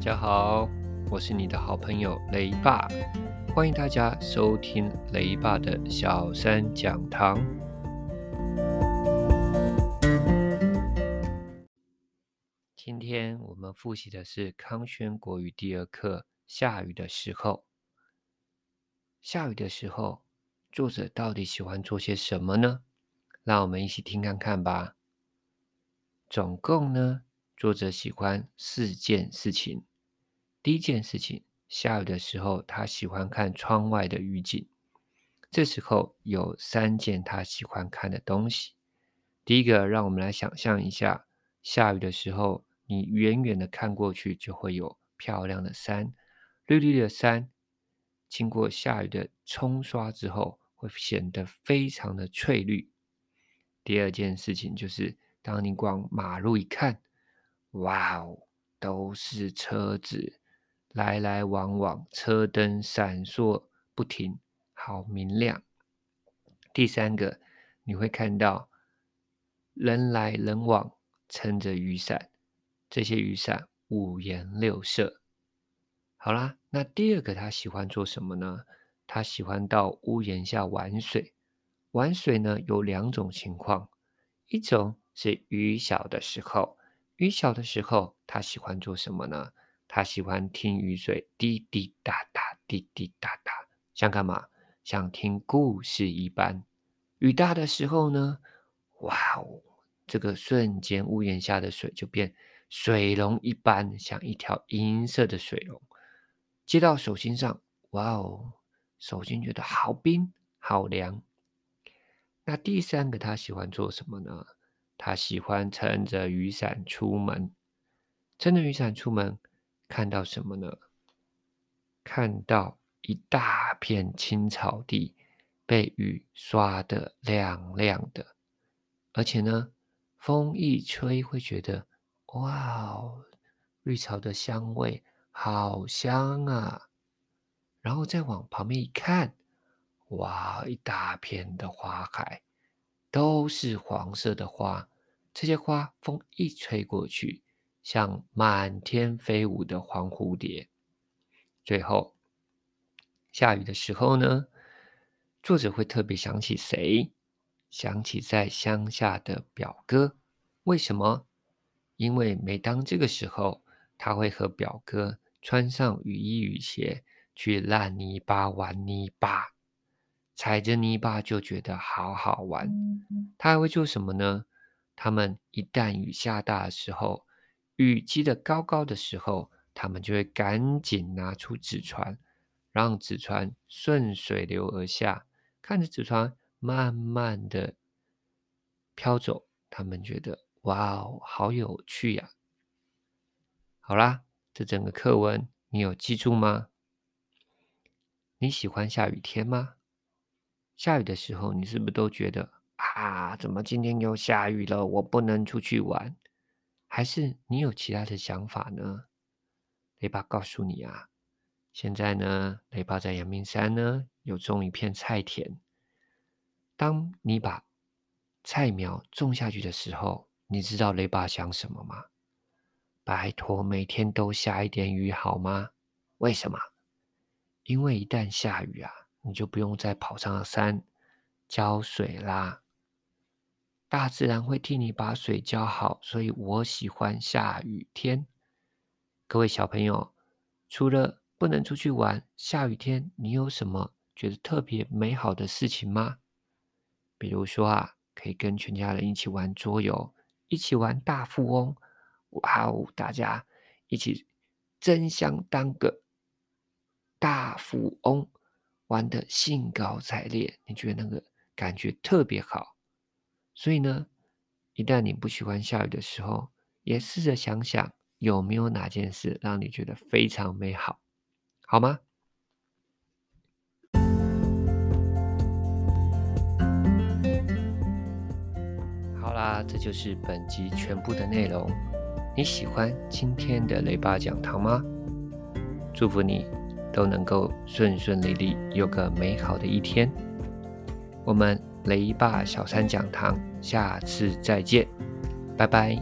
大家好，我是你的好朋友雷爸，欢迎大家收听雷爸的小三讲堂。今天我们复习的是康轩国语第二课。下雨的时候，下雨的时候，作者到底喜欢做些什么呢？让我们一起听看看吧。总共呢，作者喜欢四件事情。第一件事情，下雨的时候，他喜欢看窗外的雨景。这时候有三件他喜欢看的东西。第一个，让我们来想象一下，下雨的时候，你远远的看过去，就会有漂亮的山，绿绿的山，经过下雨的冲刷之后，会显得非常的翠绿。第二件事情就是，当你往马路一看，哇哦，都是车子。来来往往，车灯闪烁不停，好明亮。第三个，你会看到人来人往，撑着雨伞，这些雨伞五颜六色。好啦，那第二个他喜欢做什么呢？他喜欢到屋檐下玩水。玩水呢，有两种情况，一种是雨小的时候，雨小的时候他喜欢做什么呢？他喜欢听雨水滴滴答答，滴滴答答，像干嘛？像听故事一般。雨大的时候呢，哇哦，这个瞬间屋檐下的水就变水龙一般，像一条银色的水龙，接到手心上，哇哦，手心觉得好冰好凉。那第三个他喜欢做什么呢？他喜欢撑着雨伞出门，撑着雨伞出门。看到什么呢？看到一大片青草地被雨刷得亮亮的，而且呢，风一吹会觉得哇哦，绿草的香味好香啊！然后再往旁边一看，哇，一大片的花海都是黄色的花，这些花风一吹过去。像满天飞舞的黄蝴蝶。最后，下雨的时候呢，作者会特别想起谁？想起在乡下的表哥。为什么？因为每当这个时候，他会和表哥穿上雨衣雨鞋，去烂泥巴玩泥巴，踩着泥巴就觉得好好玩。他还会做什么呢？他们一旦雨下大的时候，雨积得高高的时候，他们就会赶紧拿出纸船，让纸船顺水流而下，看着纸船慢慢的飘走，他们觉得哇哦，好有趣呀！好啦，这整个课文你有记住吗？你喜欢下雨天吗？下雨的时候，你是不是都觉得啊，怎么今天又下雨了？我不能出去玩。还是你有其他的想法呢？雷爸告诉你啊，现在呢，雷爸在阳明山呢有种一片菜田。当你把菜苗种下去的时候，你知道雷爸想什么吗？拜托，每天都下一点雨好吗？为什么？因为一旦下雨啊，你就不用再跑上山浇水啦。大自然会替你把水浇好，所以我喜欢下雨天。各位小朋友，除了不能出去玩，下雨天你有什么觉得特别美好的事情吗？比如说啊，可以跟全家人一起玩桌游，一起玩大富翁。哇哦，大家一起争相当个大富翁，玩得兴高采烈。你觉得那个感觉特别好。所以呢，一旦你不喜欢下雨的时候，也试着想想有没有哪件事让你觉得非常美好，好吗？好啦，这就是本集全部的内容。你喜欢今天的雷爸讲堂吗？祝福你都能够顺顺利利，有个美好的一天。我们。雷霸小三讲堂下次再见拜拜。